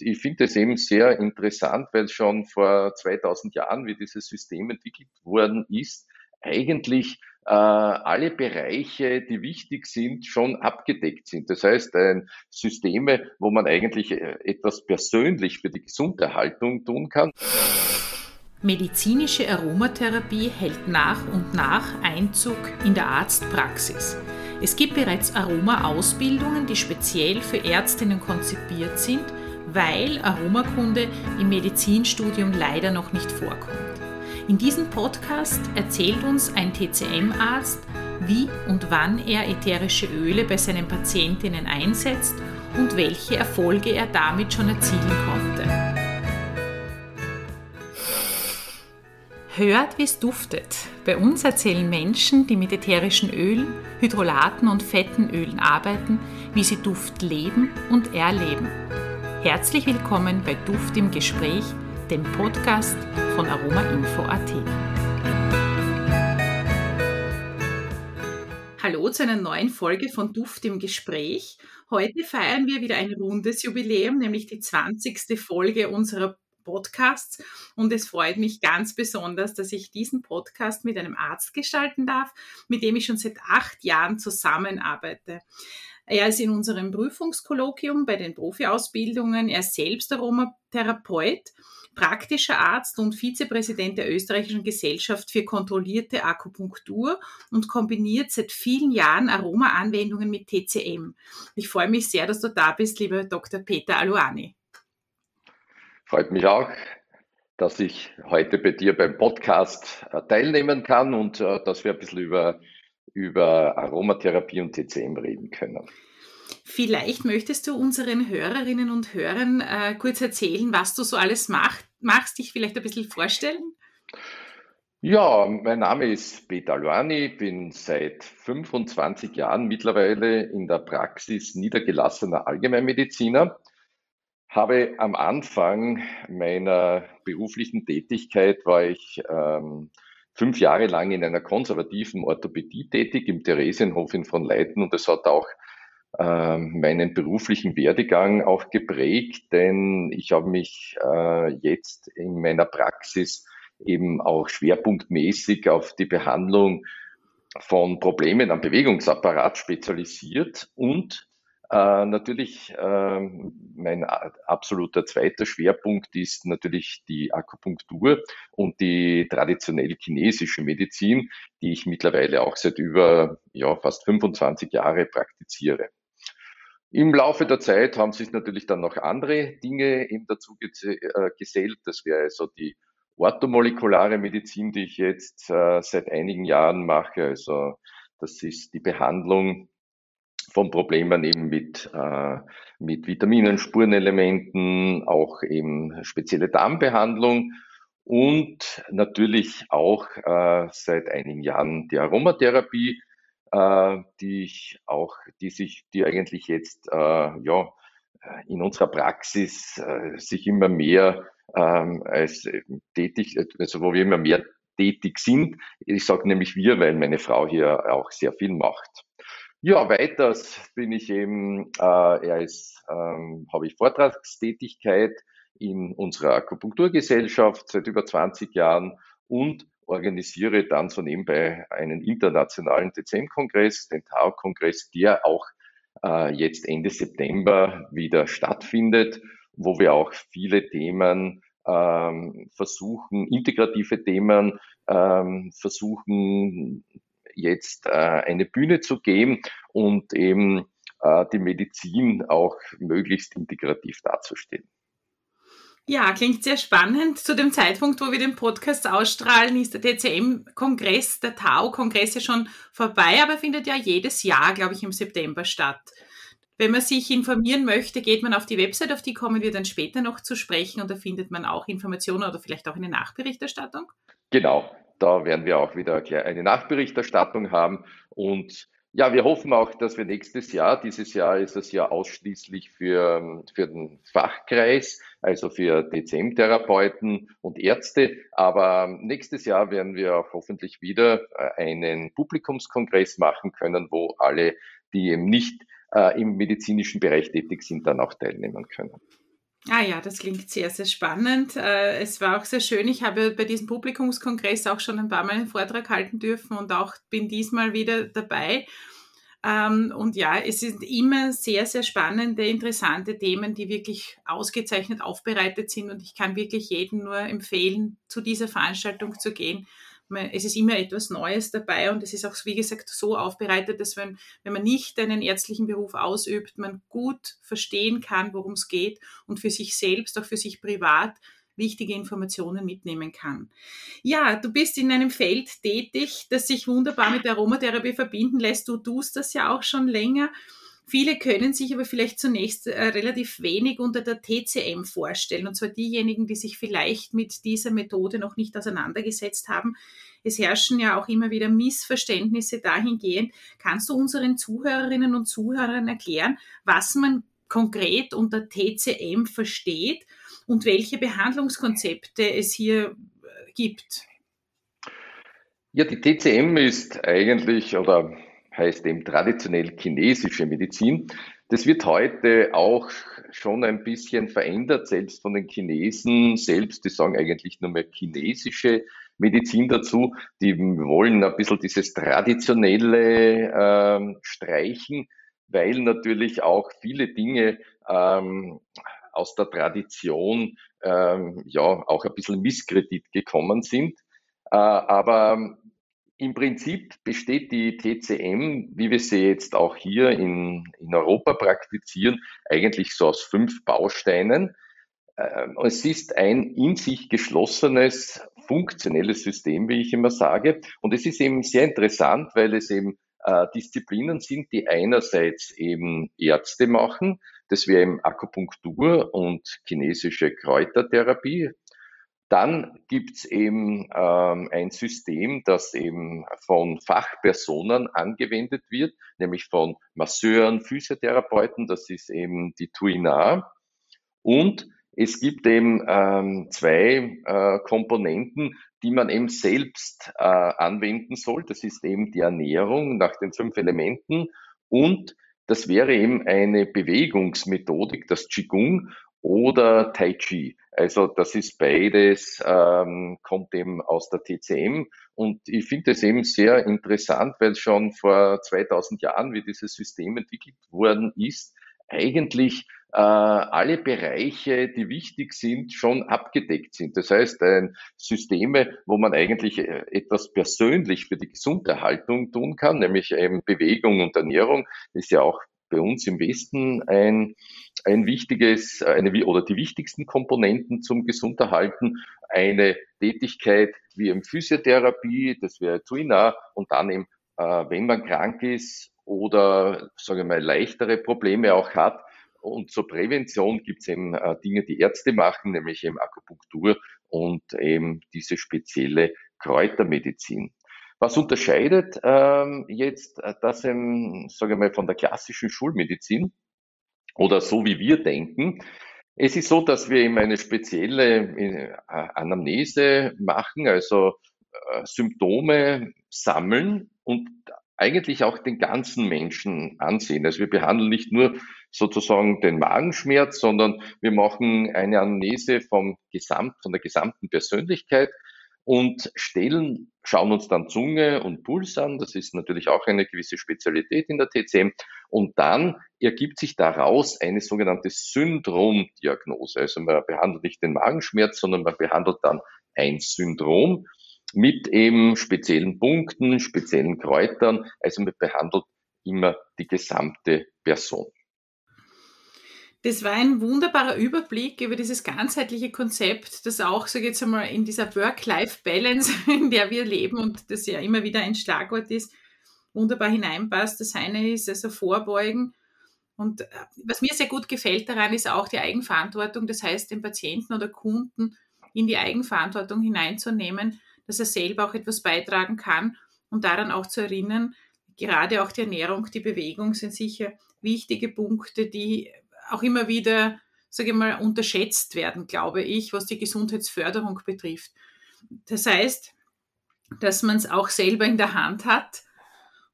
ich finde es eben sehr interessant, weil schon vor 2000 Jahren, wie dieses System entwickelt worden ist, eigentlich äh, alle Bereiche, die wichtig sind, schon abgedeckt sind. Das heißt, ein Systeme, wo man eigentlich äh, etwas persönlich für die Gesunderhaltung tun kann. Medizinische Aromatherapie hält nach und nach Einzug in der Arztpraxis. Es gibt bereits Aroma-Ausbildungen, die speziell für Ärztinnen konzipiert sind, weil Aromakunde im Medizinstudium leider noch nicht vorkommt. In diesem Podcast erzählt uns ein TCM-Arzt, wie und wann er ätherische Öle bei seinen Patientinnen einsetzt und welche Erfolge er damit schon erzielen konnte. Hört, wie es duftet. Bei uns erzählen Menschen, die mit ätherischen Ölen, Hydrolaten und fetten Ölen arbeiten, wie sie Duft leben und erleben. Herzlich willkommen bei Duft im Gespräch, dem Podcast von aromainfo.at. Hallo zu einer neuen Folge von Duft im Gespräch. Heute feiern wir wieder ein rundes Jubiläum, nämlich die 20. Folge unserer Podcasts. Und es freut mich ganz besonders, dass ich diesen Podcast mit einem Arzt gestalten darf, mit dem ich schon seit acht Jahren zusammenarbeite. Er ist in unserem Prüfungskolloquium bei den Profiausbildungen. Er ist selbst Aromatherapeut, praktischer Arzt und Vizepräsident der Österreichischen Gesellschaft für kontrollierte Akupunktur und kombiniert seit vielen Jahren Aromaanwendungen mit TCM. Ich freue mich sehr, dass du da bist, lieber Dr. Peter Aluani. Freut mich auch, dass ich heute bei dir beim Podcast äh, teilnehmen kann und äh, dass wir ein bisschen über über Aromatherapie und TCM reden können. Vielleicht möchtest du unseren Hörerinnen und Hörern äh, kurz erzählen, was du so alles mach, machst, dich vielleicht ein bisschen vorstellen? Ja, mein Name ist Peter Luani, bin seit 25 Jahren mittlerweile in der Praxis niedergelassener Allgemeinmediziner, habe am Anfang meiner beruflichen Tätigkeit war ich ähm, fünf Jahre lang in einer konservativen Orthopädie tätig im Theresienhof in Fronleiten und das hat auch äh, meinen beruflichen Werdegang auch geprägt, denn ich habe mich äh, jetzt in meiner Praxis eben auch schwerpunktmäßig auf die Behandlung von Problemen am Bewegungsapparat spezialisiert und äh, natürlich, äh, mein absoluter zweiter Schwerpunkt ist natürlich die Akupunktur und die traditionell chinesische Medizin, die ich mittlerweile auch seit über ja, fast 25 Jahre praktiziere. Im Laufe der Zeit haben sich natürlich dann noch andere Dinge eben dazu äh, gesellt. Das wäre also die orthomolekulare Medizin, die ich jetzt äh, seit einigen Jahren mache. Also das ist die Behandlung von Problemen eben mit, äh, mit Vitaminen, Spurenelementen, auch eben spezielle Darmbehandlung und natürlich auch äh, seit einigen Jahren die Aromatherapie, äh, die ich auch, die sich, die eigentlich jetzt äh, ja in unserer Praxis äh, sich immer mehr ähm, als tätig, also wo wir immer mehr tätig sind. Ich sage nämlich wir, weil meine Frau hier auch sehr viel macht. Ja, weiters bin ich eben, äh, er ist, ähm, habe ich Vortragstätigkeit in unserer Akupunkturgesellschaft seit über 20 Jahren und organisiere dann so nebenbei einen internationalen TCM-Kongress, den TAO-Kongress, der auch äh, jetzt Ende September wieder stattfindet, wo wir auch viele Themen ähm, versuchen, integrative Themen ähm, versuchen jetzt äh, eine Bühne zu geben und eben äh, die Medizin auch möglichst integrativ darzustellen. Ja, klingt sehr spannend. Zu dem Zeitpunkt, wo wir den Podcast ausstrahlen, ist der TCM-Kongress, der Tau-Kongress ja schon vorbei, aber findet ja jedes Jahr, glaube ich, im September statt. Wenn man sich informieren möchte, geht man auf die Website, auf die kommen wir dann später noch zu sprechen und da findet man auch Informationen oder vielleicht auch eine Nachberichterstattung. Genau, da werden wir auch wieder eine Nachberichterstattung haben. Und ja, wir hoffen auch, dass wir nächstes Jahr, dieses Jahr ist es ja ausschließlich für, für den Fachkreis, also für DCM-Therapeuten und Ärzte. Aber nächstes Jahr werden wir auch hoffentlich wieder äh, einen Publikumskongress machen können, wo alle, die eben nicht äh, im medizinischen Bereich tätig sind, dann auch teilnehmen können. Ah ja, das klingt sehr, sehr spannend. Äh, es war auch sehr schön. Ich habe bei diesem Publikumskongress auch schon ein paar Mal einen Vortrag halten dürfen und auch bin diesmal wieder dabei. Ähm, und ja, es sind immer sehr, sehr spannende, interessante Themen, die wirklich ausgezeichnet aufbereitet sind. Und ich kann wirklich jedem nur empfehlen, zu dieser Veranstaltung zu gehen es ist immer etwas Neues dabei und es ist auch, wie gesagt, so aufbereitet, dass wenn, wenn man nicht einen ärztlichen Beruf ausübt, man gut verstehen kann, worum es geht und für sich selbst, auch für sich privat, wichtige Informationen mitnehmen kann. Ja, du bist in einem Feld tätig, das sich wunderbar mit Aromatherapie verbinden lässt. Du tust das ja auch schon länger. Viele können sich aber vielleicht zunächst äh, relativ wenig unter der TCM vorstellen, und zwar diejenigen, die sich vielleicht mit dieser Methode noch nicht auseinandergesetzt haben. Es herrschen ja auch immer wieder Missverständnisse dahingehend. Kannst du unseren Zuhörerinnen und Zuhörern erklären, was man konkret unter TCM versteht und welche Behandlungskonzepte es hier äh, gibt? Ja, die TCM ist eigentlich oder heißt eben traditionell chinesische Medizin. Das wird heute auch schon ein bisschen verändert, selbst von den Chinesen selbst. Die sagen eigentlich nur mehr chinesische Medizin dazu. Die wollen ein bisschen dieses traditionelle ähm, streichen, weil natürlich auch viele Dinge ähm, aus der Tradition ähm, ja auch ein bisschen Misskredit gekommen sind. Äh, aber im Prinzip besteht die TCM, wie wir sie jetzt auch hier in, in Europa praktizieren, eigentlich so aus fünf Bausteinen. Ähm, es ist ein in sich geschlossenes, funktionelles System, wie ich immer sage. Und es ist eben sehr interessant, weil es eben äh, Disziplinen sind, die einerseits eben Ärzte machen, das wäre eben Akupunktur und chinesische Kräutertherapie, dann gibt's eben ähm, ein System, das eben von Fachpersonen angewendet wird, nämlich von Masseuren, Physiotherapeuten, das ist eben die Tuina. Und es gibt eben ähm, zwei äh, Komponenten, die man eben selbst äh, anwenden soll. Das ist eben die Ernährung nach den fünf Elementen und das wäre eben eine Bewegungsmethodik, das Qigong oder Tai Chi. Also das ist beides, ähm, kommt eben aus der TCM und ich finde es eben sehr interessant, weil schon vor 2000 Jahren, wie dieses System entwickelt worden ist, eigentlich äh, alle Bereiche, die wichtig sind, schon abgedeckt sind. Das heißt, ein Systeme, wo man eigentlich äh, etwas persönlich für die Gesunderhaltung tun kann, nämlich eben Bewegung und Ernährung, ist ja auch bei uns im Westen ein, ein wichtiges, eine, oder die wichtigsten Komponenten zum Gesunderhalten. Eine Tätigkeit wie im Physiotherapie, das wäre Tuina, und dann eben, äh, wenn man krank ist oder, sage ich mal, leichtere Probleme auch hat, und zur Prävention gibt es eben äh, Dinge, die Ärzte machen, nämlich eben Akupunktur und eben diese spezielle Kräutermedizin. Was unterscheidet ähm, jetzt äh, das, ähm, sage ich mal, von der klassischen Schulmedizin oder so wie wir denken? Es ist so, dass wir eben eine spezielle äh, Anamnese machen, also äh, Symptome sammeln und eigentlich auch den ganzen Menschen ansehen. Also wir behandeln nicht nur sozusagen den Magenschmerz, sondern wir machen eine Anamnese vom Gesamt, von der gesamten Persönlichkeit und stellen, schauen uns dann Zunge und Puls an. Das ist natürlich auch eine gewisse Spezialität in der TCM. Und dann ergibt sich daraus eine sogenannte Syndromdiagnose. Also man behandelt nicht den Magenschmerz, sondern man behandelt dann ein Syndrom mit eben speziellen Punkten, speziellen Kräutern. Also man behandelt immer die gesamte Person. Das war ein wunderbarer Überblick über dieses ganzheitliche Konzept, das auch, so jetzt einmal, in dieser Work-Life-Balance, in der wir leben und das ja immer wieder ein Schlagwort ist, wunderbar hineinpasst. Das eine ist also Vorbeugen. Und äh, was mir sehr gut gefällt daran, ist auch die Eigenverantwortung. Das heißt, den Patienten oder Kunden in die Eigenverantwortung hineinzunehmen, dass er selber auch etwas beitragen kann und daran auch zu erinnern, gerade auch die Ernährung, die Bewegung sind sicher wichtige Punkte, die auch immer wieder, sage ich mal, unterschätzt werden, glaube ich, was die Gesundheitsförderung betrifft. Das heißt, dass man es auch selber in der Hand hat,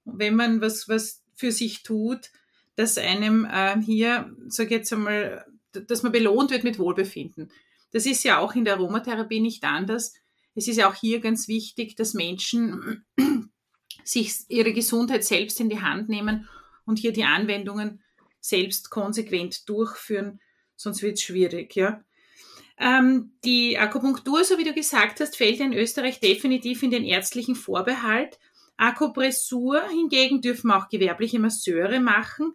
wenn man was, was für sich tut, dass einem äh, hier, sage ich jetzt einmal, dass man belohnt wird mit Wohlbefinden. Das ist ja auch in der Aromatherapie nicht anders. Es ist ja auch hier ganz wichtig, dass Menschen sich ihre Gesundheit selbst in die Hand nehmen und hier die Anwendungen selbst konsequent durchführen, sonst wird es schwierig, ja. Ähm, die Akupunktur, so wie du gesagt hast, fällt in Österreich definitiv in den ärztlichen Vorbehalt. Akupressur hingegen dürfen auch gewerbliche Masseure machen.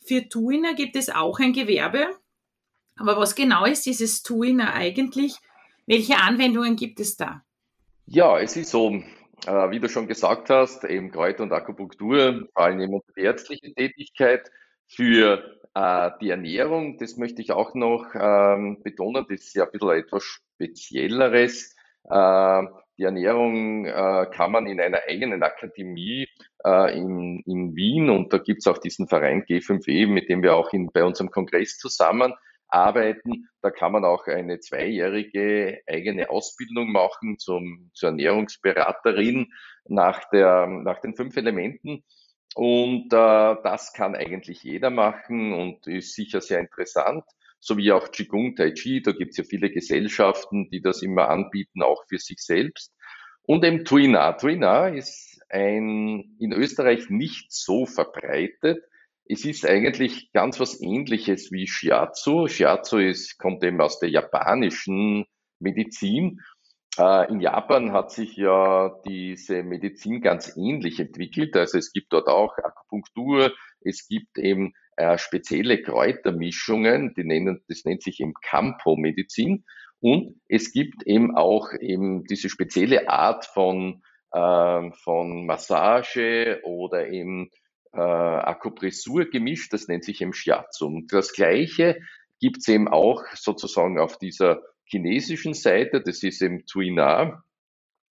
Für Tuiner gibt es auch ein Gewerbe. Aber was genau ist dieses Tuiner eigentlich? Welche Anwendungen gibt es da? Ja, es ist so, äh, wie du schon gesagt hast, eben Kräuter und Akupunktur fallen eben unter die ärztliche Tätigkeit. Für äh, die Ernährung, das möchte ich auch noch ähm, betonen, das ist ja ein bisschen etwas Spezielleres. Äh, die Ernährung äh, kann man in einer eigenen Akademie äh, in, in Wien und da gibt es auch diesen Verein G5E, mit dem wir auch in, bei unserem Kongress zusammenarbeiten. Da kann man auch eine zweijährige eigene Ausbildung machen zum, zur Ernährungsberaterin nach, der, nach den fünf Elementen. Und äh, das kann eigentlich jeder machen und ist sicher sehr interessant, so wie auch Qigong, Tai Chi. Da gibt es ja viele Gesellschaften, die das immer anbieten, auch für sich selbst. Und eben Tuina. Tuina ist ein in Österreich nicht so verbreitet. Es ist eigentlich ganz was ähnliches wie Shiatsu. Shiatsu ist, kommt eben aus der japanischen Medizin in Japan hat sich ja diese Medizin ganz ähnlich entwickelt. Also es gibt dort auch Akupunktur, es gibt eben äh, spezielle Kräutermischungen, die nennen, das nennt sich eben Campo-Medizin. Und es gibt eben auch eben diese spezielle Art von, äh, von Massage oder eben äh, Akupressur gemischt, das nennt sich eben Shiatsu. Und das Gleiche gibt es eben auch sozusagen auf dieser chinesischen Seite, das ist eben Tuina.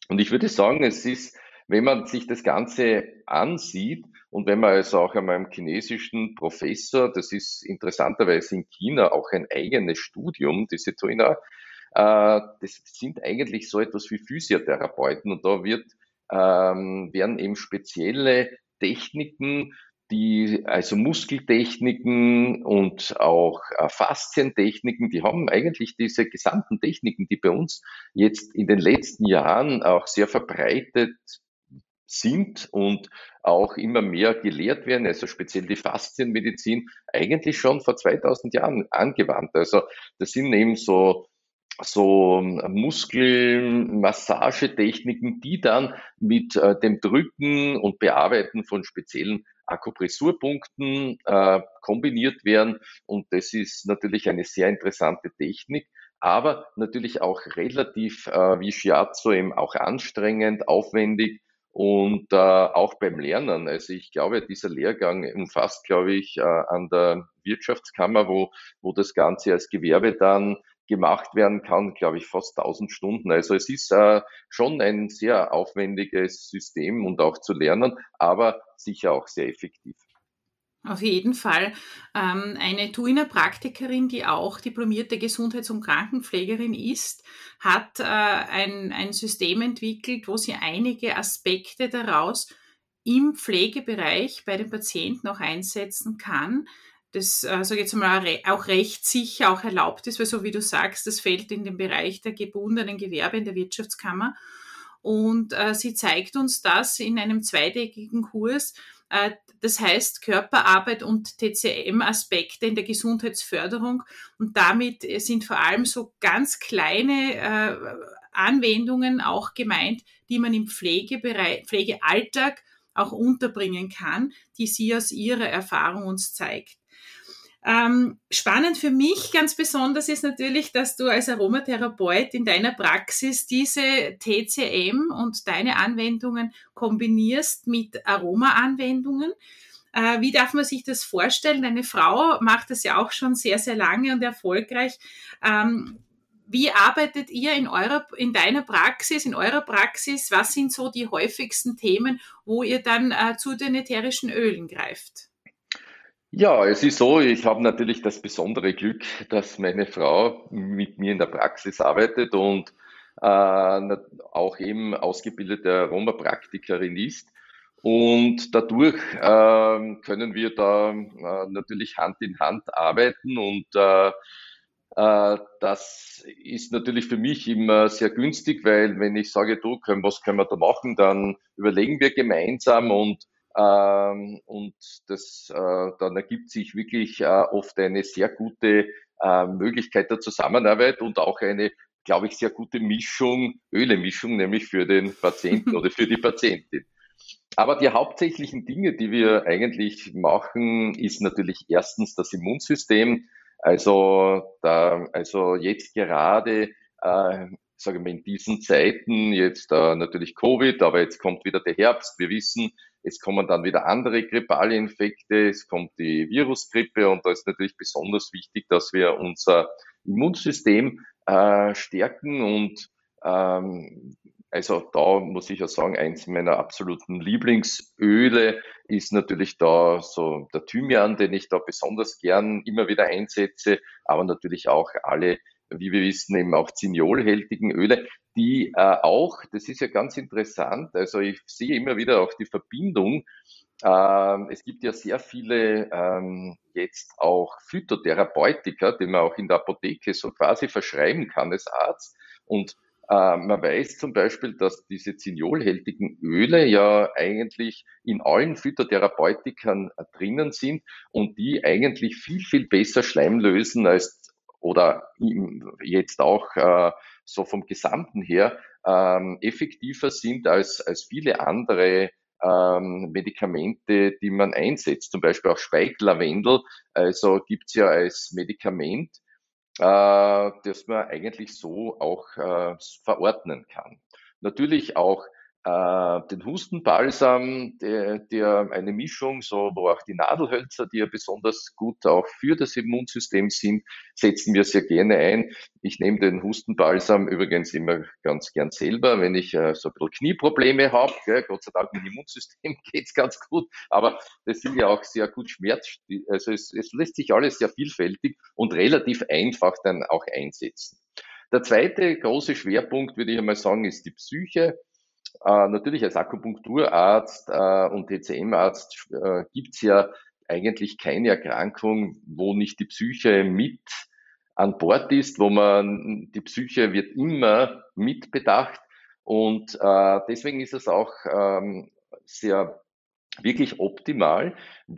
Und ich würde sagen, es ist, wenn man sich das Ganze ansieht und wenn man also auch einmal einem chinesischen Professor, das ist interessanterweise in China auch ein eigenes Studium, diese Tuina, äh, das sind eigentlich so etwas wie Physiotherapeuten und da wird, ähm, werden eben spezielle Techniken die, also Muskeltechniken und auch äh, Faszientechniken, die haben eigentlich diese gesamten Techniken, die bei uns jetzt in den letzten Jahren auch sehr verbreitet sind und auch immer mehr gelehrt werden, also speziell die Faszienmedizin, eigentlich schon vor 2000 Jahren angewandt. Also das sind eben so so Muskelmassagetechniken, die dann mit äh, dem Drücken und Bearbeiten von speziellen Akupressurpunkten äh, kombiniert werden. Und das ist natürlich eine sehr interessante Technik, aber natürlich auch relativ äh, wie Shiatsu eben auch anstrengend, aufwendig und äh, auch beim Lernen. Also ich glaube, dieser Lehrgang umfasst, glaube ich, äh, an der Wirtschaftskammer, wo, wo das Ganze als Gewerbe dann gemacht werden kann, glaube ich, fast 1000 Stunden. Also es ist äh, schon ein sehr aufwendiges System und auch zu lernen, aber sicher auch sehr effektiv. Auf jeden Fall. Ähm, eine Tuiner Praktikerin, die auch diplomierte Gesundheits- und Krankenpflegerin ist, hat äh, ein, ein System entwickelt, wo sie einige Aspekte daraus im Pflegebereich bei den Patienten auch einsetzen kann das, äh, sage jetzt mal, auch rechtssicher auch erlaubt ist, weil so wie du sagst, das fällt in den Bereich der gebundenen Gewerbe in der Wirtschaftskammer. Und äh, sie zeigt uns das in einem zweitägigen Kurs. Äh, das heißt Körperarbeit und TCM-Aspekte in der Gesundheitsförderung. Und damit sind vor allem so ganz kleine äh, Anwendungen auch gemeint, die man im Pflegebereich, Pflegealltag auch unterbringen kann, die sie aus ihrer Erfahrung uns zeigt. Ähm, spannend für mich ganz besonders ist natürlich, dass du als Aromatherapeut in deiner Praxis diese TCM und deine Anwendungen kombinierst mit Aroma-Anwendungen. Äh, wie darf man sich das vorstellen? Deine Frau macht das ja auch schon sehr, sehr lange und erfolgreich. Ähm, wie arbeitet ihr in eurer, in deiner Praxis, in eurer Praxis? Was sind so die häufigsten Themen, wo ihr dann äh, zu den ätherischen Ölen greift? Ja, es ist so, ich habe natürlich das besondere Glück, dass meine Frau mit mir in der Praxis arbeitet und äh, auch eben ausgebildete Aromapraktikerin ist. Und dadurch äh, können wir da äh, natürlich Hand in Hand arbeiten und äh, Äh, das ist natürlich für mich immer sehr günstig, weil wenn ich sage, du, was können wir da machen, dann überlegen wir gemeinsam und ähm, und das, äh, dann ergibt sich wirklich äh, oft eine sehr gute Möglichkeit der Zusammenarbeit und auch eine, glaube ich, sehr gute Mischung, Ölemischung, nämlich für den Patienten oder für die Patientin. Aber die hauptsächlichen Dinge, die wir eigentlich machen, ist natürlich erstens das Immunsystem. Also, da, also jetzt gerade, äh, sagen wir in diesen Zeiten, jetzt äh, natürlich Covid, aber jetzt kommt wieder der Herbst. Wir wissen, es kommen dann wieder andere grippale Infekte, es kommt die Virusgrippe und da ist natürlich besonders wichtig, dass wir unser Immunsystem äh, stärken und ähm, also da muss ich ja sagen, eins meiner absoluten Lieblingsöle ist natürlich da so der Thymian, den ich da besonders gern immer wieder einsetze, aber natürlich auch alle, wie wir wissen, eben auch zinolhältigen Öle, die äh, auch, das ist ja ganz interessant, also ich sehe immer wieder auch die Verbindung, ähm, es gibt ja sehr viele ähm, jetzt auch Phytotherapeutika, die man auch in der Apotheke so quasi verschreiben kann als Arzt. Und äh, man weiß zum Beispiel, dass diese zinolhältigen Öle ja eigentlich in allen Phytotherapeutikern äh, drinnen sind und die eigentlich viel, viel besser Schleim lösen als oder jetzt auch äh, so vom Gesamten her ähm, effektiver sind als, als viele andere ähm, Medikamente, die man einsetzt. Zum Beispiel auch Speiklavendel, also gibt's ja als Medikament äh, das man eigentlich so auch äh, verordnen kann. Natürlich auch äh, den Hustenbalsam, der, der eine Mischung, so wo auch die Nadelhölzer, die ja besonders gut auch für das Immunsystem sind, setzen wir sehr gerne ein. Ich nehme den Hustenbalsam übrigens immer ganz gern selber, wenn ich äh, so ein bisschen Knieprobleme habe. Gott sei Dank mit dem Immunsystem geht's ganz gut, aber das sind ja auch sehr gut Schmerz. Also es, es lässt sich alles sehr vielfältig und relativ einfach dann auch einsetzen. Der zweite große Schwerpunkt, würde ich einmal sagen, ist die Psyche. Äh, natürlich als Akupunkturarzt äh, und TCM-Arzt äh, gibt's ja eigentlich keine Erkrankung, wo nicht die Psyche mit an Bord ist, wo man die Psyche wird immer mitbedacht. Und äh, deswegen ist es auch ähm, sehr wirklich optimal,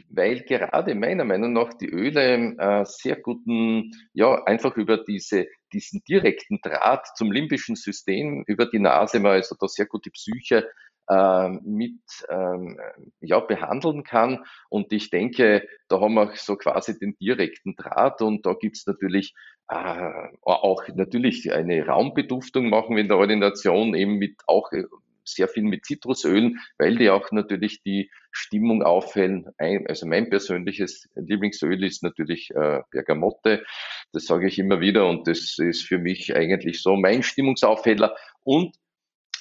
weil gerade meiner Meinung nach die Öle äh, sehr guten, ja, einfach über diese, diesen direkten Draht zum limbischen System, über die Nase mal also da sehr gut die Psyche äh, mit ähm, ja, behandeln kann. Und ich denke, da haben wir so quasi den direkten Draht und da gibt's natürlich äh, auch natürlich eine Raumbeduftung machen wir in der Ordination eben mit auch sehr viel mit Zitrusölen, weil die auch natürlich die Stimmung aufhellen. Also mein persönliches Lieblingsöl ist natürlich äh, Bergamotte. Das sage ich immer wieder und das ist für mich eigentlich so mein Stimmungsaufheller. Und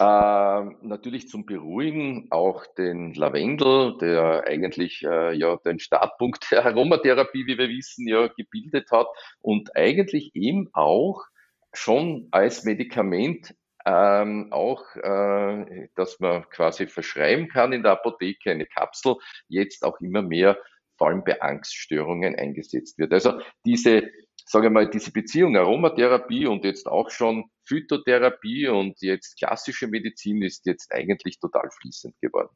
äh, natürlich zum Beruhigen auch den Lavendel, der eigentlich äh, ja den Startpunkt der Aromatherapie, wie wir wissen, ja gebildet hat und eigentlich eben auch schon als Medikament ähm, auch, äh, dass man quasi verschreiben kann in der Apotheke, eine Kapsel, jetzt auch immer mehr, vor allem bei Angststörungen eingesetzt wird. Also diese, sage ich mal, diese Beziehung Aromatherapie und jetzt auch schon Phytotherapie und jetzt klassische Medizin ist jetzt eigentlich total fließend geworden.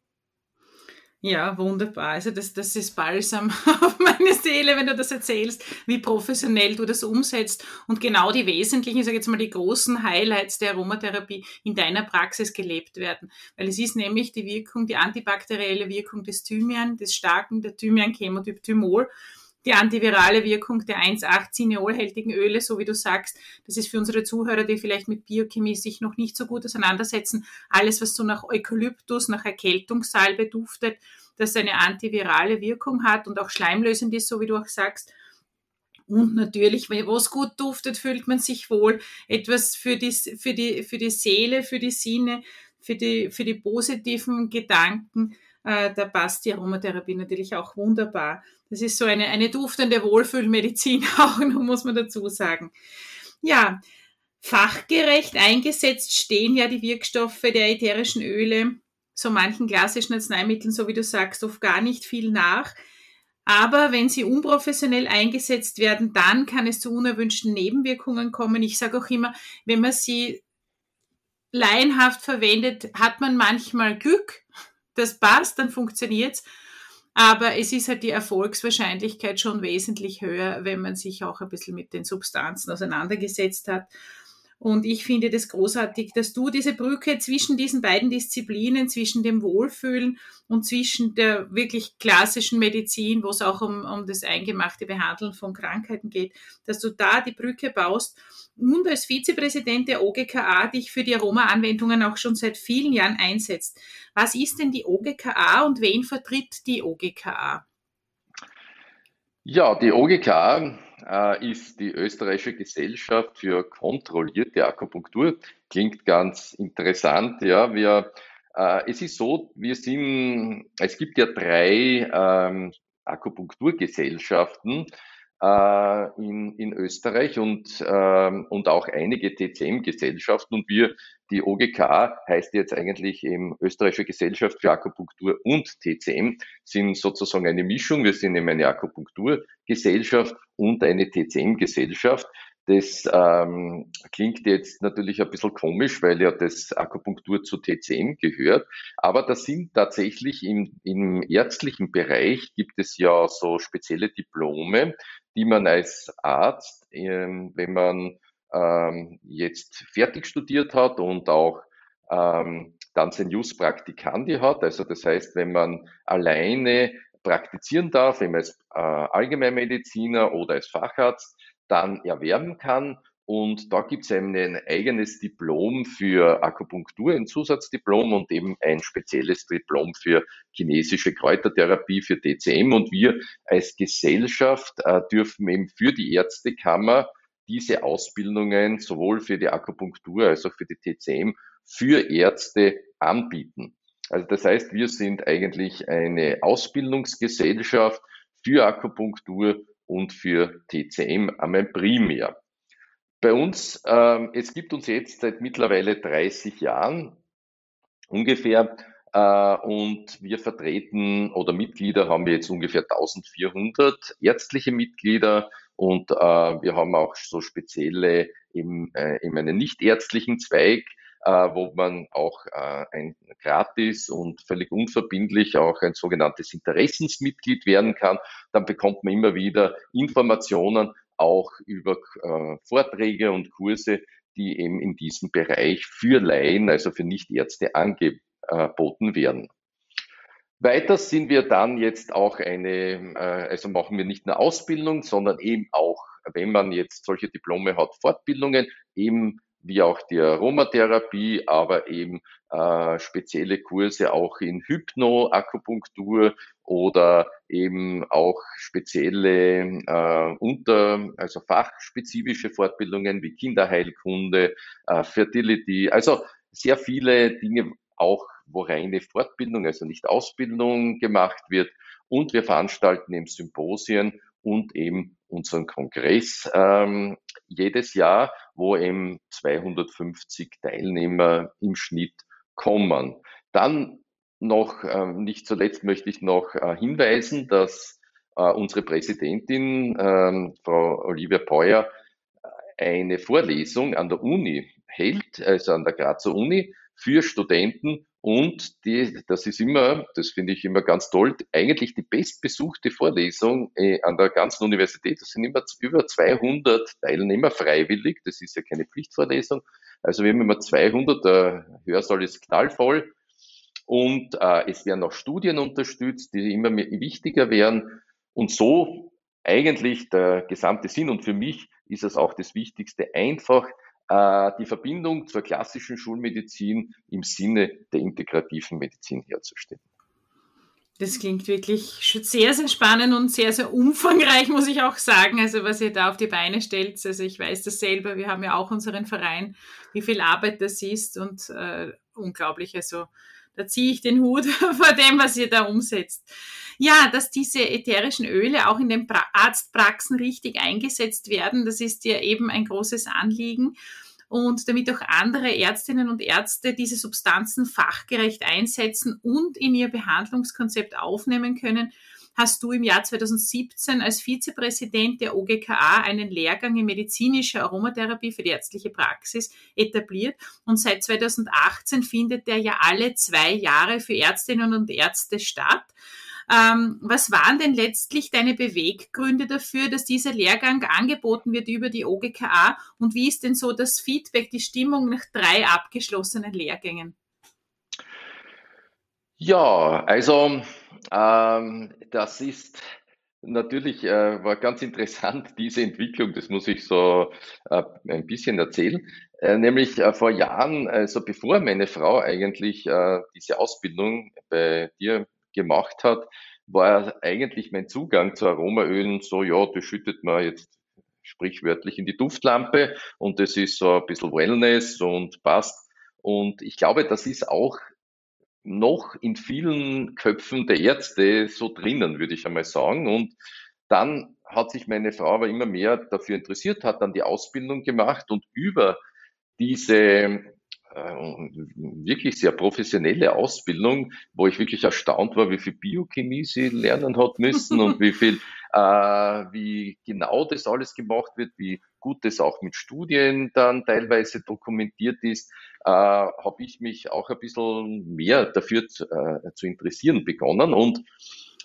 Ja, wunderbar. Also das, das ist Balsam auf meine Seele, wenn du das erzählst, wie professionell du das umsetzt und genau die wesentlichen, ich sage jetzt mal die großen Highlights der Aromatherapie in deiner Praxis gelebt werden. Weil es ist nämlich die Wirkung, die antibakterielle Wirkung des Thymian, des starken, der Thymian-Chemotyp Thymol, die antivirale Wirkung der 1,8-Cineolhältigen Öle, so wie du sagst. Das ist für unsere Zuhörer, die vielleicht mit Biochemie sich noch nicht so gut auseinandersetzen, alles, was so nach Eukalyptus, nach Erkältungssalbe duftet, das eine antivirale Wirkung hat und auch schleimlösend ist, so wie du auch sagst. Und natürlich, wenn was gut duftet, fühlt man sich wohl. Etwas für die, für die, für die Seele, für die Sinne, für die, für die positiven Gedanken. Äh, da passt die Aromatherapie natürlich auch wunderbar. Das ist so eine, eine duftende Wohlfühlmedizin auch, muss man dazu sagen. Ja, fachgerecht eingesetzt stehen ja die Wirkstoffe der ätherischen Öle so manchen klassischen Arzneimitteln, so wie du sagst, oft gar nicht viel nach. Aber wenn sie unprofessionell eingesetzt werden, dann kann es zu unerwünschten Nebenwirkungen kommen. Ich sage auch immer, wenn man sie laienhaft verwendet, hat man manchmal Glück. Das passt, dann funktioniert's. Aber es ist halt die Erfolgswahrscheinlichkeit schon wesentlich höher, wenn man sich auch ein bisschen mit den Substanzen auseinandergesetzt hat. Und ich finde das großartig, dass du diese Brücke zwischen diesen beiden Disziplinen, zwischen dem Wohlfühlen und zwischen der wirklich klassischen Medizin, wo es auch um, um das eingemachte Behandeln von Krankheiten geht, dass du da die Brücke baust und als Vizepräsident der OGKA dich für die Aroma-Anwendungen auch schon seit vielen Jahren einsetzt. Was ist denn die OGKA und wen vertritt die OGKA? Ja, die OGKA äh, ist die österreichische Gesellschaft für kontrollierte Akupunktur. Klingt ganz interessant. Ja, wir, äh, es ist so, wir sind, es gibt ja drei ähm, Akupunkturgesellschaften äh, in, in Österreich und, ähm, und auch einige TCM-Gesellschaften. Und wir, die OGK heißt jetzt eigentlich eben Österreichische Gesellschaft für Akupunktur und TCM, sind sozusagen eine Mischung. Wir sind eben eine Akupunkturgesellschaft und eine TCM-Gesellschaft. Das ähm, klingt jetzt natürlich ein bisschen komisch, weil ja das Akupunktur zu TCM gehört. Aber das sind tatsächlich im, im ärztlichen Bereich gibt es ja so spezielle Diplome, die man als Arzt, ähm, wenn man ähm, jetzt fertig studiert hat und auch ähm, dann sein Jus Praktikandi hat, also das heißt, wenn man alleine praktizieren darf, eben als äh, Allgemeinmediziner oder als Facharzt, dann erwerben kann. Und da gibt es ein eigenes Diplom für Akupunktur, ein Zusatzdiplom und eben ein spezielles Diplom für chinesische Kräutertherapie, für DCM. Und wir als Gesellschaft äh, dürfen eben für die Ärztekammer diese Ausbildungen sowohl für die Akupunktur als auch für die TCM für Ärzte anbieten. Also das heißt, wir sind eigentlich eine Ausbildungsgesellschaft für Akupunktur und für TCM einmal primär. Bei uns, ähm, es gibt uns jetzt seit mittlerweile 30 Jahren ungefähr äh, und wir vertreten oder Mitglieder haben wir jetzt ungefähr 1400 ärztliche Mitglieder und äh, wir haben auch so spezielle im, äh, in einem nichtärztlichen Zweig, äh, wo man auch äh, ein gratis und völlig unverbindlich auch ein sogenanntes Interessensmitglied werden kann. Dann bekommt man immer wieder Informationen auch über äh, Vorträge und Kurse, die eben in diesem Bereich für Laien, also für Nichtärzte angeboten werden. Weiter sind wir dann jetzt auch eine, äh, also machen wir nicht nur Ausbildung, sondern eben auch, wenn man jetzt solche Diplome hat, Fortbildungen, eben wie auch die Aromatherapie, aber eben äh, spezielle Kurse auch in Hypnoakupunktur oder eben auch spezielle äh, unter, also fachspezifische Fortbildungen wie Kinderheilkunde, äh, Fertility, also sehr viele Dinge auch, wo reine Fortbildung, also nicht Ausbildung gemacht wird. Und wir veranstalten eben Symposien und eben unseren Kongress ähm, jedes Jahr, wo eben 250 Teilnehmer im Schnitt kommen. Dann noch, äh, nicht zuletzt möchte ich noch äh, hinweisen, dass äh, unsere Präsidentin, äh, Frau Olivia Peuer, eine Vorlesung an der Uni hält, also an der Grazer Uni, für Studenten und die, das ist immer, das finde ich immer ganz toll, eigentlich die bestbesuchte Vorlesung äh, an der ganzen Universität. Das sind immer über 200 Teilnehmer freiwillig. Das ist ja keine Pflichtvorlesung. Also wir haben immer 200, der Hörsaal ist knallvoll. Und äh, es werden auch Studien unterstützt, die immer mehr wichtiger werden. Und so eigentlich der gesamte Sinn. Und für mich ist es auch das Wichtigste, einfach die Verbindung zur klassischen Schulmedizin im Sinne der integrativen Medizin herzustellen. Das klingt wirklich sehr, sehr spannend und sehr, sehr umfangreich, muss ich auch sagen. Also was ihr da auf die Beine stellt. Also ich weiß das selber. Wir haben ja auch unseren Verein, wie viel Arbeit das ist und äh, unglaublich. Also da ziehe ich den Hut vor dem, was ihr da umsetzt. Ja, dass diese ätherischen Öle auch in den Arztpraxen richtig eingesetzt werden, das ist ja eben ein großes Anliegen und damit auch andere Ärztinnen und Ärzte diese Substanzen fachgerecht einsetzen und in ihr Behandlungskonzept aufnehmen können, hast du im Jahr 2017 als Vizepräsident der OGKA einen Lehrgang in medizinischer Aromatherapie für die ärztliche Praxis etabliert und seit 2018 findet der ja alle zwei Jahre für Ärztinnen und Ärzte statt. Ähm, was waren denn letztlich deine Beweggründe dafür, dass dieser Lehrgang angeboten wird über die OGKA und wie ist denn so das Feedback, die Stimmung nach drei abgeschlossenen Lehrgängen? Ja, also ähm, das ist natürlich äh, war ganz interessant, diese Entwicklung, das muss ich so äh, ein bisschen erzählen. Äh, nämlich äh, vor Jahren, also bevor meine Frau eigentlich äh, diese Ausbildung bei dir gemacht hat, war eigentlich mein Zugang zu Aromaölen so, ja, das schüttet man jetzt sprichwörtlich in die Duftlampe und das ist so ein bisschen Wellness und passt. Und ich glaube, das ist auch noch in vielen Köpfen der Ärzte so drinnen, würde ich einmal sagen. Und dann hat sich meine Frau aber immer mehr dafür interessiert, hat dann die Ausbildung gemacht und über diese wirklich sehr professionelle Ausbildung, wo ich wirklich erstaunt war, wie viel Biochemie sie lernen hat müssen und wie viel, äh, wie genau das alles gemacht wird, wie gut das auch mit Studien dann teilweise dokumentiert ist, äh, habe ich mich auch ein bisschen mehr dafür zu, äh, zu interessieren begonnen. Und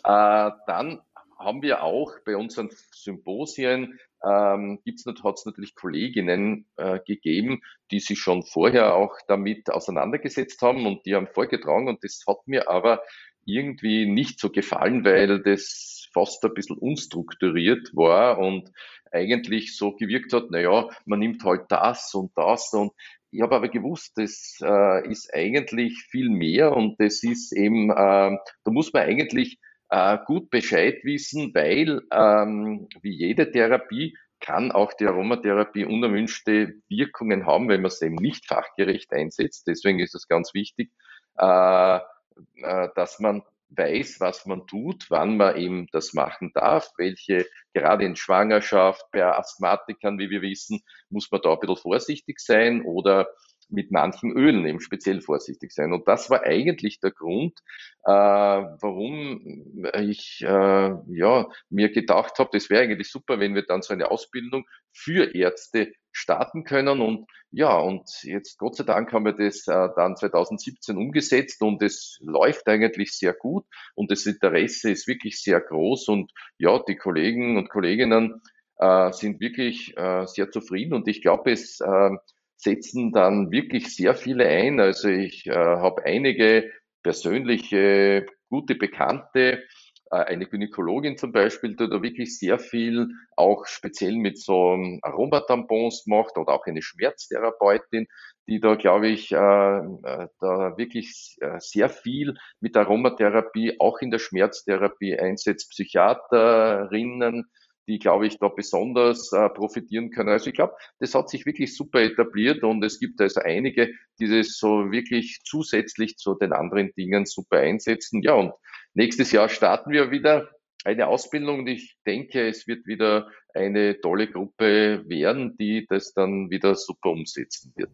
äh, dann haben wir auch bei unseren Symposien ähm, gibt's, hat es natürlich Kolleginnen äh, gegeben, die sich schon vorher auch damit auseinandergesetzt haben und die haben vorgetragen und das hat mir aber irgendwie nicht so gefallen, weil das fast ein bisschen unstrukturiert war und eigentlich so gewirkt hat, na ja, man nimmt halt das und das und ich habe aber gewusst, das äh, ist eigentlich viel mehr und das ist eben, äh, da muss man eigentlich äh, gut Bescheid wissen, weil ähm, wie jede Therapie kann auch die Aromatherapie unerwünschte Wirkungen haben, wenn man es eben nicht fachgerecht einsetzt. Deswegen ist es ganz wichtig, äh, äh, dass man weiß, was man tut, wann man eben das machen darf, welche, gerade in Schwangerschaft, bei Asthmatikern, wie wir wissen, muss man da ein bisschen vorsichtig sein oder mit manchen Ölen eben speziell vorsichtig sein. Und das war eigentlich der Grund, äh, warum ich äh, ja, mir gedacht habe, das wäre eigentlich super, wenn wir dann so eine Ausbildung für Ärzte starten können. Und ja, und jetzt Gott sei Dank haben wir das äh, dann 2017 umgesetzt und es läuft eigentlich sehr gut und das Interesse ist wirklich sehr groß und ja, die Kollegen und Kolleginnen äh, sind wirklich äh, sehr zufrieden und ich glaube, es äh, setzen dann wirklich sehr viele ein. Also ich äh, habe einige persönliche gute Bekannte, äh, eine Gynäkologin zum Beispiel, die da wirklich sehr viel auch speziell mit so Aromatampons macht oder auch eine Schmerztherapeutin, die da, glaube ich, äh, äh, da wirklich äh, sehr viel mit Aromatherapie auch in der Schmerztherapie einsetzt, Psychiaterinnen, die, glaube ich, da besonders äh, profitieren können. Also ich glaube, das hat sich wirklich super etabliert und es gibt also einige, die das so wirklich zusätzlich zu den anderen Dingen super einsetzen. Ja, und nächstes Jahr starten wir wieder eine Ausbildung und ich denke, es wird wieder eine tolle Gruppe werden, die das dann wieder super umsetzen wird.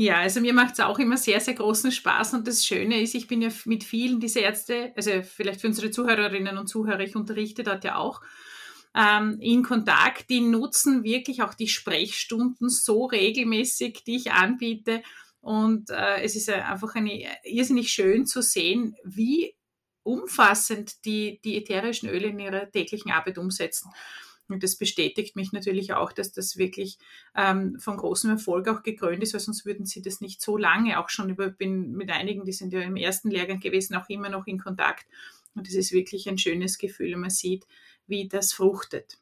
Ja, also mir macht es auch immer sehr, sehr großen Spaß und das Schöne ist, ich bin ja mit vielen dieser Ärzte, also vielleicht für unsere Zuhörerinnen und Zuhörer, ich unterrichte dort ja auch ähm, in Kontakt. Die nutzen wirklich auch die Sprechstunden so regelmäßig, die ich anbiete. Und äh, es ist einfach eine, irrsinnig schön zu sehen, wie umfassend die, die ätherischen Öle in ihrer täglichen Arbeit umsetzen. Und das bestätigt mich natürlich auch, dass das wirklich ähm, von großem Erfolg auch gekrönt ist, weil sonst würden sie das nicht so lange, auch schon über, bin mit einigen, die sind ja im ersten Lehrgang gewesen, auch immer noch in Kontakt. Und es ist wirklich ein schönes Gefühl, man sieht, wie das fruchtet.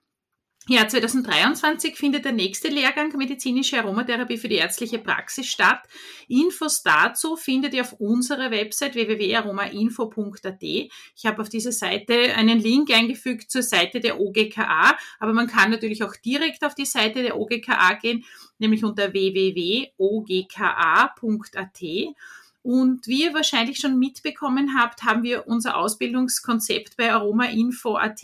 Ja, 2023 findet der nächste Lehrgang medizinische Aromatherapie für die ärztliche Praxis statt. Infos dazu findet ihr auf unserer Website www.aromainfo.at. Ich habe auf dieser Seite einen Link eingefügt zur Seite der OGKA, aber man kann natürlich auch direkt auf die Seite der OGKA gehen, nämlich unter www.ogka.at. Und wie ihr wahrscheinlich schon mitbekommen habt, haben wir unser Ausbildungskonzept bei aromainfo.at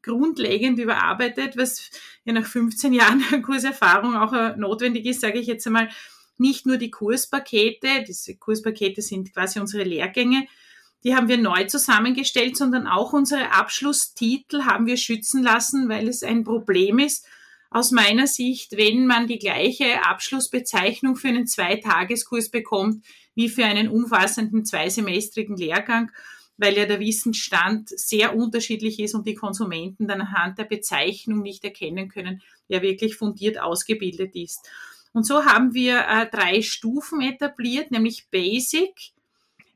grundlegend überarbeitet, was ja nach 15 Jahren Kurserfahrung auch äh, notwendig ist, sage ich jetzt einmal, nicht nur die Kurspakete, diese Kurspakete sind quasi unsere Lehrgänge, die haben wir neu zusammengestellt, sondern auch unsere Abschlusstitel haben wir schützen lassen, weil es ein Problem ist, aus meiner Sicht, wenn man die gleiche Abschlussbezeichnung für einen Zweitageskurs bekommt wie für einen umfassenden zweisemestrigen Lehrgang, weil ja der Wissensstand sehr unterschiedlich ist und die Konsumenten dann anhand der Bezeichnung nicht erkennen können, wer wirklich fundiert ausgebildet ist. Und so haben wir äh, drei Stufen etabliert, nämlich Basic,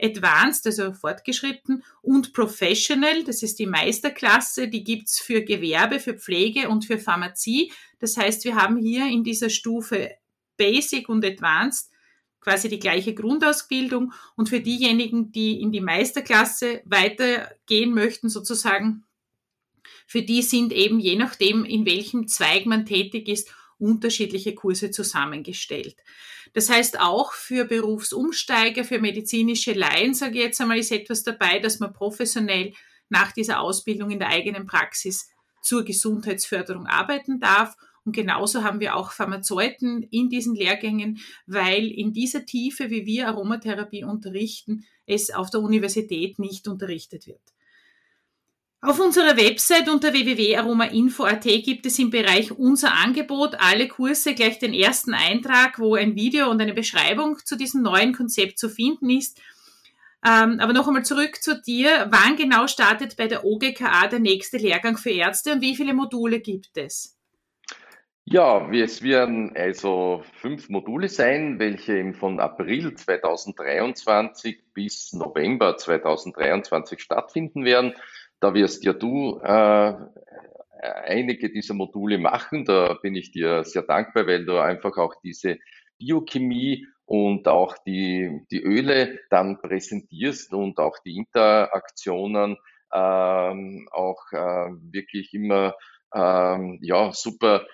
Advanced, also fortgeschritten, und Professional, das ist die Meisterklasse, die gibt's für Gewerbe, für Pflege und für Pharmazie. Das heißt, wir haben hier in dieser Stufe Basic und Advanced quasi die gleiche Grundausbildung und für diejenigen, die in die Meisterklasse weitergehen möchten, sozusagen, für die sind eben je nachdem, in welchem Zweig man tätig ist, unterschiedliche Kurse zusammengestellt. Das heißt, auch für Berufsumsteiger, für medizinische Laien, sage ich jetzt einmal, ist etwas dabei, dass man professionell nach dieser Ausbildung in der eigenen Praxis zur Gesundheitsförderung arbeiten darf. Und genauso haben wir auch Pharmazeuten in diesen Lehrgängen, weil in dieser Tiefe, wie wir Aromatherapie unterrichten, es auf der Universität nicht unterrichtet wird. Auf unserer Website unter www.aromainfo.at gibt es im Bereich Unser Angebot alle Kurse gleich den ersten Eintrag, wo ein Video und eine Beschreibung zu diesem neuen Konzept zu finden ist. Ähm, aber noch einmal zurück zu dir. Wann genau startet bei der OGKA der nächste Lehrgang für Ärzte und wie viele Module gibt es? Ja, es werden also fünf Module sein, welche von April 2023 bis November 2023 stattfinden werden. Da wirst ja du äh, einige dieser Module machen. Da bin ich dir sehr dankbar, weil du einfach auch diese Biochemie und auch die, die Öle dann präsentierst und auch die Interaktionen ähm, auch äh, wirklich immer ähm, ja, super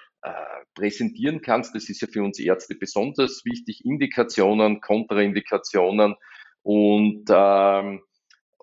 präsentieren kannst. Das ist ja für uns Ärzte besonders wichtig. Indikationen, Kontraindikationen und ähm,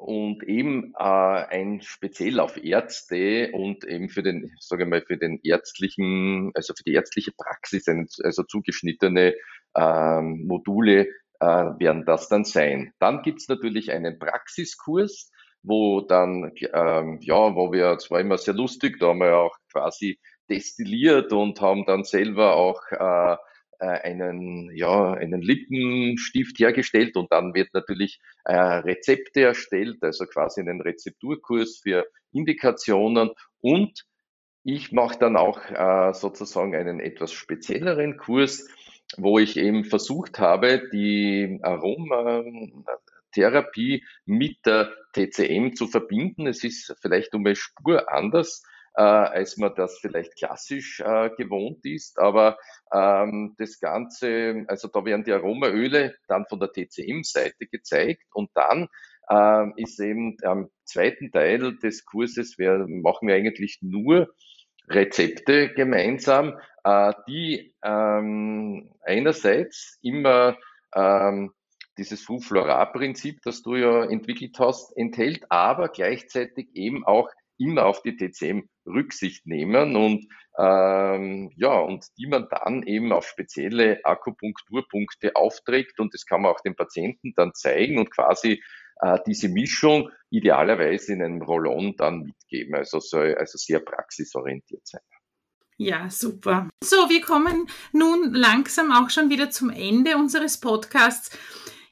und eben äh, ein speziell auf Ärzte und eben für den, sage ich mal, für den ärztlichen, also für die ärztliche Praxis, also zugeschnittene ähm, Module äh, werden das dann sein. Dann gibt's natürlich einen Praxiskurs, wo dann, ähm, ja, wo wir, zwar immer sehr lustig, da haben wir auch quasi destilliert und haben dann selber auch äh, äh, einen, ja, einen Lippenstift hergestellt und dann wird natürlich äh, Rezepte erstellt, also quasi einen Rezepturkurs für Indikationen und ich mache dann auch äh, sozusagen einen etwas spezielleren Kurs, wo ich eben versucht habe, die Aromatherapie mit der TCM zu verbinden. Es ist vielleicht um eine Spur anders, äh, als man das vielleicht klassisch äh, gewohnt ist. Aber ähm, das Ganze, also da werden die Aromaöle dann von der TCM-Seite gezeigt und dann äh, ist eben am zweiten Teil des Kurses, wir, machen wir eigentlich nur Rezepte gemeinsam, äh, die ähm, einerseits immer ähm, dieses Fuflora-Prinzip, das du ja entwickelt hast, enthält, aber gleichzeitig eben auch immer auf die TCM Rücksicht nehmen und ähm, ja, und die man dann eben auf spezielle Akupunkturpunkte aufträgt und das kann man auch den Patienten dann zeigen und quasi äh, diese Mischung idealerweise in einem Rollon dann mitgeben. Also soll also sehr praxisorientiert sein. Ja, super. So, wir kommen nun langsam auch schon wieder zum Ende unseres Podcasts.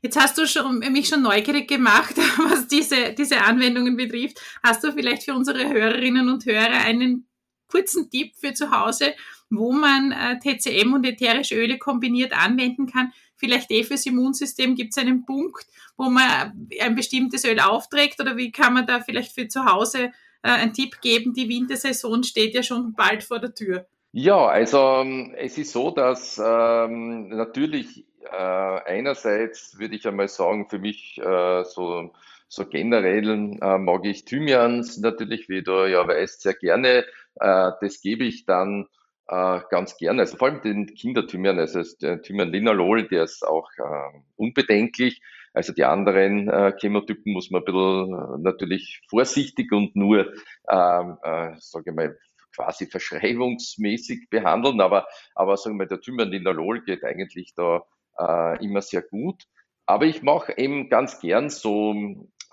Jetzt hast du schon, mich schon neugierig gemacht, was diese, diese Anwendungen betrifft. Hast du vielleicht für unsere Hörerinnen und Hörer einen kurzen Tipp für zu Hause, wo man äh, TCM und ätherische Öle kombiniert anwenden kann? Vielleicht eh fürs Immunsystem gibt es einen Punkt, wo man ein bestimmtes Öl aufträgt oder wie kann man da vielleicht für zu Hause äh, einen Tipp geben? Die Wintersaison steht ja schon bald vor der Tür. Ja, also ähm, es ist so, dass ähm, natürlich äh, einerseits würde ich einmal sagen, für mich äh, so, so generell äh, mag ich Thymians natürlich, wie du ja weißt, sehr gerne. Äh, das gebe ich dann äh, ganz gerne, also vor allem den Kinderthymian, also der Thymian Linalol, der ist auch äh, unbedenklich. Also die anderen äh, Chemotypen muss man ein bisschen äh, natürlich vorsichtig und nur, ähm, äh, sage ich mal, quasi verschreibungsmäßig behandeln, aber, aber sagen wir, der Thymian-Linalol geht eigentlich da äh, immer sehr gut. Aber ich mache eben ganz gern so,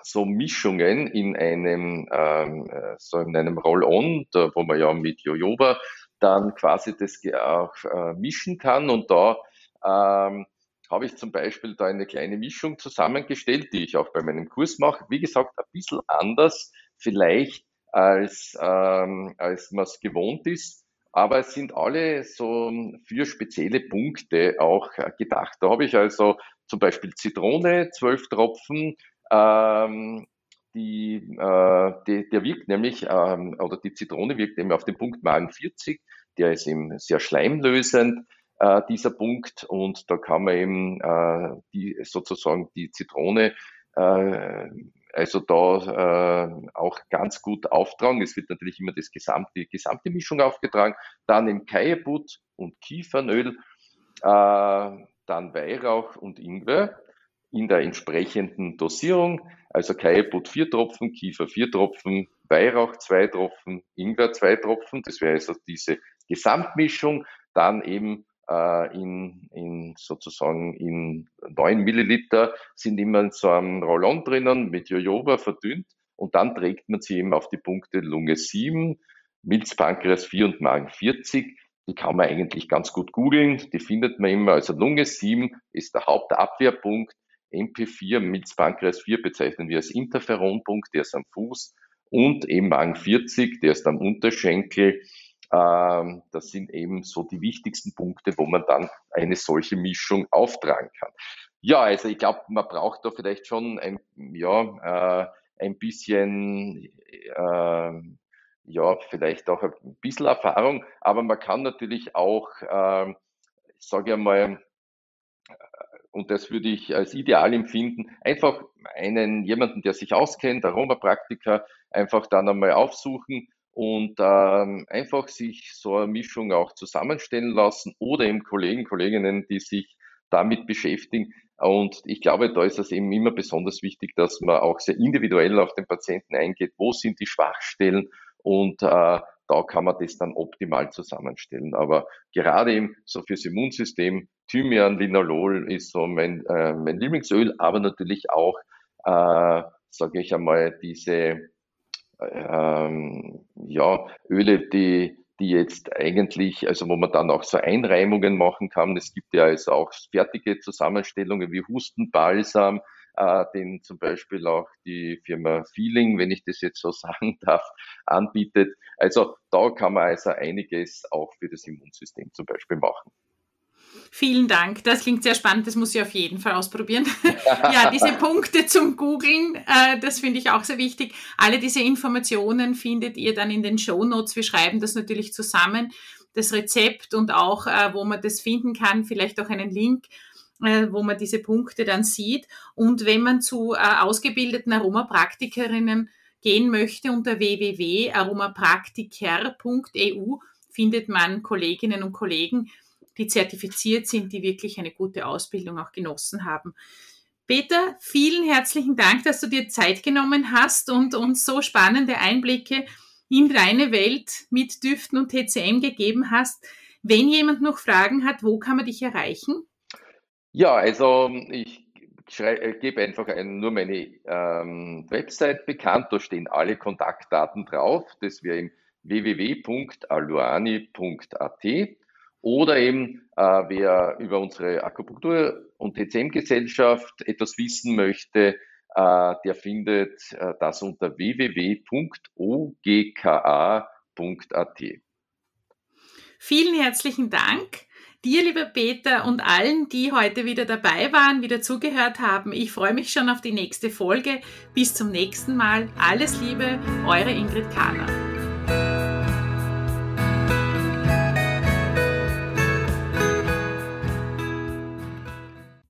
so Mischungen in einem, ähm, äh, so in einem Roll-On, wo man ja mit Jojoba dann quasi das auch äh, mischen kann. Und da ähm, habe ich zum Beispiel da eine kleine Mischung zusammengestellt, die ich auch bei meinem Kurs mache. Wie gesagt, ein bisschen anders vielleicht als, ähm, als man es gewohnt ist. Aber es sind alle so für spezielle Punkte auch gedacht. Da habe ich also zum Beispiel Zitrone, zwölf Tropfen, ähm, die, äh, die, der wirkt nämlich, ähm, oder die Zitrone wirkt nämlich auf den Punkt Magen 40, der ist eben sehr schleimlösend, äh, dieser Punkt, und da kann man eben äh, die, sozusagen die Zitrone äh, also da äh, auch ganz gut auftragen. Es wird natürlich immer das gesamte, die gesamte Mischung aufgetragen. Dann im Kajabut und Kiefernöl, äh, dann Weihrauch und Ingwer in der entsprechenden Dosierung. Also Kajabut vier Tropfen, Kiefer vier Tropfen, Weihrauch zwei Tropfen, Ingwer zwei Tropfen. Das wäre also diese Gesamtmischung. Dann eben in, in sozusagen in neun Milliliter sind immer in so einem Rollon drinnen mit Jojoba verdünnt und dann trägt man sie eben auf die Punkte Lunge 7, Milzpankreas 4 und Magen 40. Die kann man eigentlich ganz gut googeln, die findet man immer. Also Lunge 7 ist der Hauptabwehrpunkt, MP4, Milzpankreas 4 bezeichnen wir als Interferonpunkt, der ist am Fuß und eben Magen 40, der ist am Unterschenkel das sind eben so die wichtigsten Punkte, wo man dann eine solche Mischung auftragen kann. Ja, also ich glaube, man braucht da vielleicht schon ein, ja, äh, ein bisschen, äh, ja, vielleicht auch ein bisschen Erfahrung, aber man kann natürlich auch, äh, sage ich mal, und das würde ich als ideal empfinden, einfach einen, jemanden, der sich auskennt, Aromapraktiker, einfach dann einmal aufsuchen und ähm, einfach sich so eine Mischung auch zusammenstellen lassen oder eben Kollegen, Kolleginnen, die sich damit beschäftigen. Und ich glaube, da ist es eben immer besonders wichtig, dass man auch sehr individuell auf den Patienten eingeht. Wo sind die Schwachstellen? Und äh, da kann man das dann optimal zusammenstellen. Aber gerade eben so fürs Immunsystem, Thymian, Linalol ist so mein, äh, mein Lieblingsöl, aber natürlich auch, äh, sage ich einmal, diese ähm, ja, Öle, die, die jetzt eigentlich, also wo man dann auch so Einreimungen machen kann. Es gibt ja also auch fertige Zusammenstellungen wie Hustenbalsam, äh, den zum Beispiel auch die Firma Feeling, wenn ich das jetzt so sagen darf, anbietet. Also da kann man also einiges auch für das Immunsystem zum Beispiel machen. Vielen Dank. Das klingt sehr spannend. Das muss ich auf jeden Fall ausprobieren. ja, diese Punkte zum Googlen, äh, das finde ich auch sehr wichtig. Alle diese Informationen findet ihr dann in den Show Notes. Wir schreiben das natürlich zusammen, das Rezept und auch, äh, wo man das finden kann, vielleicht auch einen Link äh, wo man diese Punkte dann sieht. Und wenn man zu äh, ausgebildeten Aromapraktikerinnen gehen möchte, unter www.aromapraktiker.eu findet man Kolleginnen und Kollegen, die zertifiziert sind, die wirklich eine gute Ausbildung auch genossen haben. Peter, vielen herzlichen Dank, dass du dir Zeit genommen hast und uns so spannende Einblicke in deine Welt mit Düften und TCM gegeben hast. Wenn jemand noch Fragen hat, wo kann man dich erreichen? Ja, also ich äh, gebe einfach ein, nur meine ähm, Website bekannt, da stehen alle Kontaktdaten drauf. Das wäre im www.aluani.at. Oder eben, äh, wer über unsere Akupunktur- und TCM-Gesellschaft etwas wissen möchte, äh, der findet äh, das unter www.ogka.at. Vielen herzlichen Dank. Dir, lieber Peter, und allen, die heute wieder dabei waren, wieder zugehört haben. Ich freue mich schon auf die nächste Folge. Bis zum nächsten Mal. Alles Liebe, eure Ingrid Kahner.